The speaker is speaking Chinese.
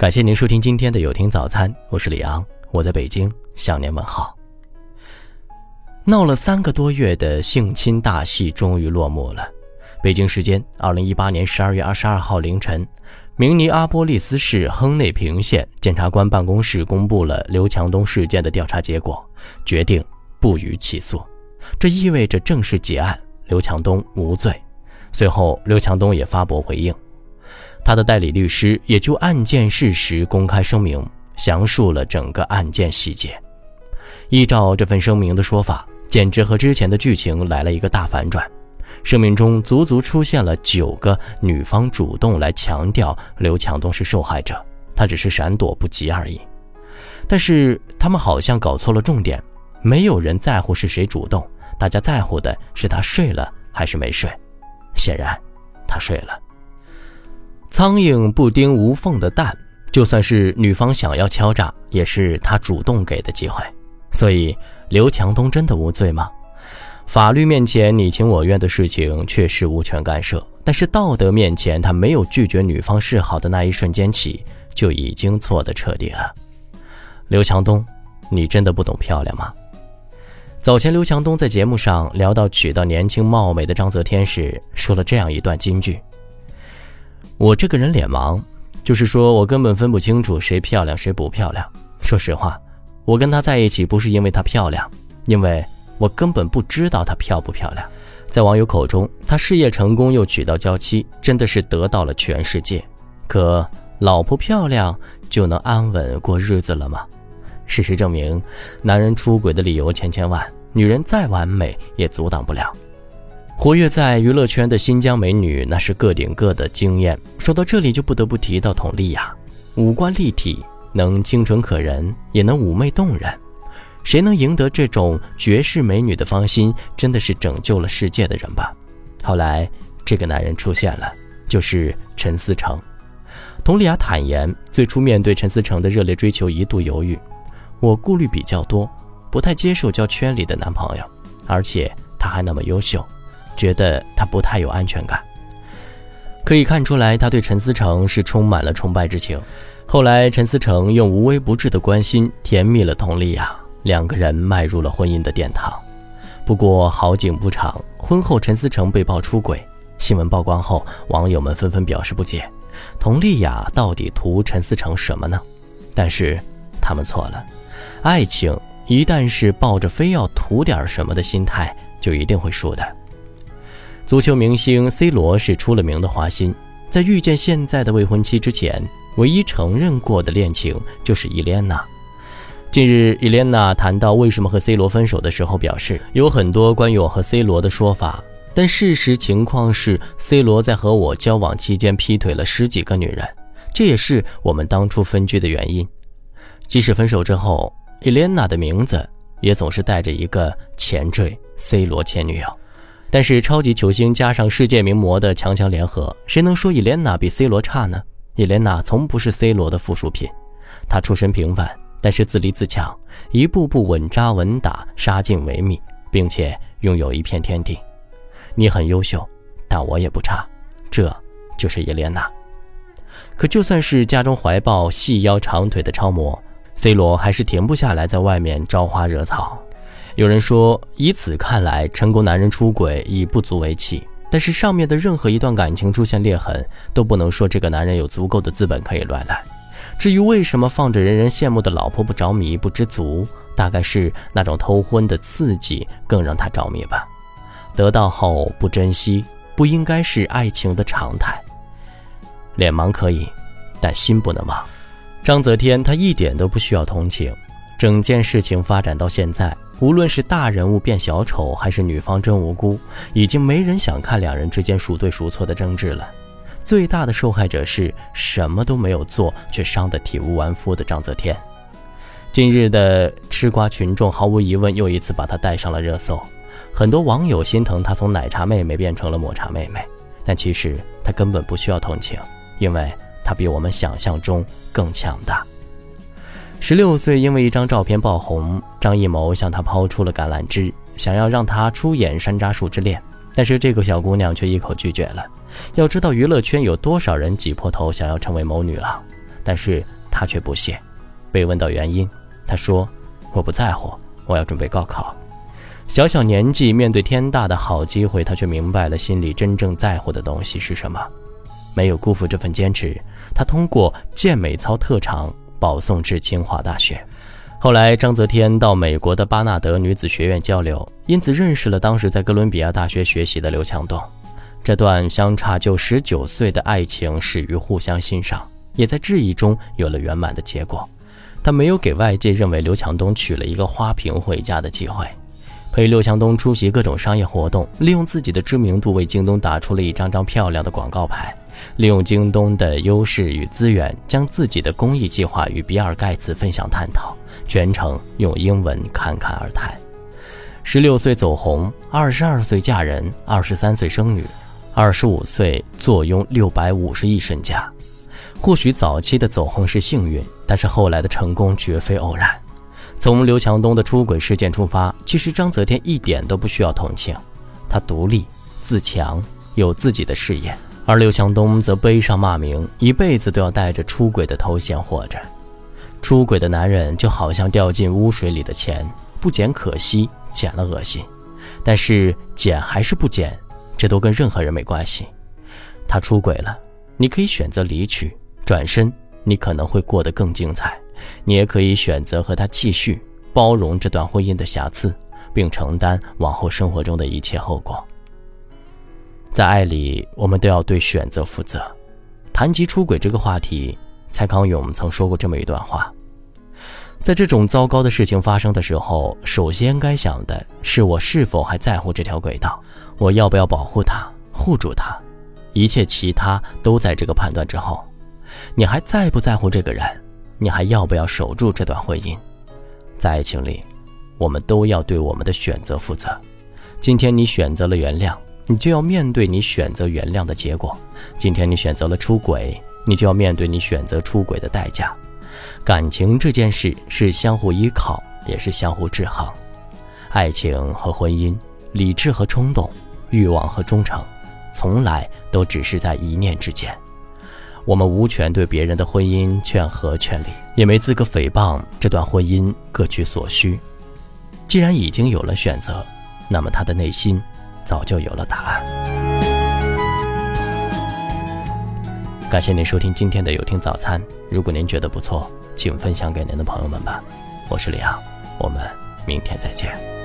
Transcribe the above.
感谢您收听今天的有听早餐，我是李昂，我在北京向您问好。闹了三个多月的性侵大戏终于落幕了。北京时间二零一八年十二月二十二号凌晨，明尼阿波利斯市亨内平县检察官办公室公布了刘强东事件的调查结果，决定不予起诉。这意味着正式结案，刘强东无罪。随后，刘强东也发博回应。他的代理律师也就案件事实公开声明，详述了整个案件细节。依照这份声明的说法，简直和之前的剧情来了一个大反转。声明中足足出现了九个女方主动来强调刘强东是受害者，他只是闪躲不及而已。但是他们好像搞错了重点，没有人在乎是谁主动，大家在乎的是他睡了还是没睡。显然，他睡了。苍蝇不叮无缝的蛋，就算是女方想要敲诈，也是他主动给的机会。所以，刘强东真的无罪吗？法律面前你情我愿的事情确实无权干涉，但是道德面前，他没有拒绝女方示好的那一瞬间起，就已经错得彻底了。刘强东，你真的不懂漂亮吗？早前，刘强东在节目上聊到娶到年轻貌美的章泽天时，说了这样一段金句。我这个人脸盲，就是说我根本分不清楚谁漂亮谁不漂亮。说实话，我跟她在一起不是因为她漂亮，因为我根本不知道她漂不漂亮。在网友口中，她事业成功又娶到娇妻，真的是得到了全世界。可老婆漂亮就能安稳过日子了吗？事实证明，男人出轨的理由千千万，女人再完美也阻挡不了。活跃在娱乐圈的新疆美女，那是个顶个的惊艳。说到这里，就不得不提到佟丽娅，五官立体，能清纯可人，也能妩媚动人。谁能赢得这种绝世美女的芳心，真的是拯救了世界的人吧？后来，这个男人出现了，就是陈思诚。佟丽娅坦言，最初面对陈思诚的热烈追求，一度犹豫，我顾虑比较多，不太接受交圈里的男朋友，而且他还那么优秀。觉得他不太有安全感，可以看出来，他对陈思成是充满了崇拜之情。后来，陈思成用无微不至的关心甜蜜了佟丽娅，两个人迈入了婚姻的殿堂。不过好景不长，婚后陈思成被曝出轨，新闻曝光后，网友们纷纷表示不解：佟丽娅到底图陈思成什么呢？但是他们错了，爱情一旦是抱着非要图点什么的心态，就一定会输的。足球明星 C 罗是出了名的花心，在遇见现在的未婚妻之前，唯一承认过的恋情就是伊莲娜。近日，伊莲娜谈到为什么和 C 罗分手的时候，表示有很多关于我和 C 罗的说法，但事实情况是，C 罗在和我交往期间劈腿了十几个女人，这也是我们当初分居的原因。即使分手之后，伊莲娜的名字也总是带着一个前缀 C 罗前女友。但是超级球星加上世界名模的强强联合，谁能说伊莲娜比 C 罗差呢？伊莲娜从不是 C 罗的附属品，她出身平凡，但是自立自强，一步步稳扎稳打，杀进维密，并且拥有一片天地。你很优秀，但我也不差，这就是伊莲娜。可就算是家中怀抱细腰长腿的超模，C 罗还是停不下来，在外面招花惹草。有人说，以此看来，成功男人出轨已不足为奇。但是上面的任何一段感情出现裂痕，都不能说这个男人有足够的资本可以乱来。至于为什么放着人人羡慕的老婆不着迷、不知足，大概是那种偷婚的刺激更让他着迷吧。得到后不珍惜，不应该是爱情的常态。脸盲可以，但心不能盲。张泽天他一点都不需要同情。整件事情发展到现在。无论是大人物变小丑，还是女方真无辜，已经没人想看两人之间孰对孰错的争执了。最大的受害者是什么都没有做却伤得体无完肤的张泽天。近日的吃瓜群众毫无疑问又一次把他带上了热搜，很多网友心疼他从奶茶妹妹变成了抹茶妹妹，但其实他根本不需要同情，因为他比我们想象中更强大。十六岁，因为一张照片爆红，张艺谋向她抛出了橄榄枝，想要让她出演《山楂树之恋》，但是这个小姑娘却一口拒绝了。要知道，娱乐圈有多少人挤破头想要成为某女郎，但是她却不屑。被问到原因，她说：“我不在乎，我要准备高考。”小小年纪，面对天大的好机会，他却明白了心里真正在乎的东西是什么。没有辜负这份坚持，他通过健美操特长保送至清华大学。后来，章泽天到美国的巴纳德女子学院交流，因此认识了当时在哥伦比亚大学学习的刘强东。这段相差就十九岁的爱情始于互相欣赏，也在质疑中有了圆满的结果。他没有给外界认为刘强东娶了一个花瓶回家的机会，陪刘强东出席各种商业活动，利用自己的知名度为京东打出了一张张漂亮的广告牌，利用京东的优势与资源，将自己的公益计划与比尔盖茨分享探讨，全程用英文侃侃而谈。十六岁走红，二十二岁嫁人，二十三岁生女。二十五岁坐拥六百五十亿身价，或许早期的走红是幸运，但是后来的成功绝非偶然。从刘强东的出轨事件出发，其实章泽天一点都不需要同情，他独立自强，有自己的事业，而刘强东则背上骂名，一辈子都要带着出轨的头衔活着。出轨的男人就好像掉进污水里的钱，不捡可惜，捡了恶心，但是捡还是不捡。这都跟任何人没关系。他出轨了，你可以选择离去，转身，你可能会过得更精彩；你也可以选择和他继续，包容这段婚姻的瑕疵，并承担往后生活中的一切后果。在爱里，我们都要对选择负责。谈及出轨这个话题，蔡康永曾说过这么一段话：在这种糟糕的事情发生的时候，首先该想的是我是否还在乎这条轨道。我要不要保护他、护住他？一切其他都在这个判断之后。你还在不在乎这个人？你还要不要守住这段婚姻？在爱情里，我们都要对我们的选择负责。今天你选择了原谅，你就要面对你选择原谅的结果；今天你选择了出轨，你就要面对你选择出轨的代价。感情这件事是相互依靠，也是相互制衡。爱情和婚姻，理智和冲动。欲望和忠诚，从来都只是在一念之间。我们无权对别人的婚姻劝和劝离，也没资格诽谤这段婚姻各取所需。既然已经有了选择，那么他的内心早就有了答案。感谢您收听今天的有听早餐。如果您觉得不错，请分享给您的朋友们吧。我是李阳，我们明天再见。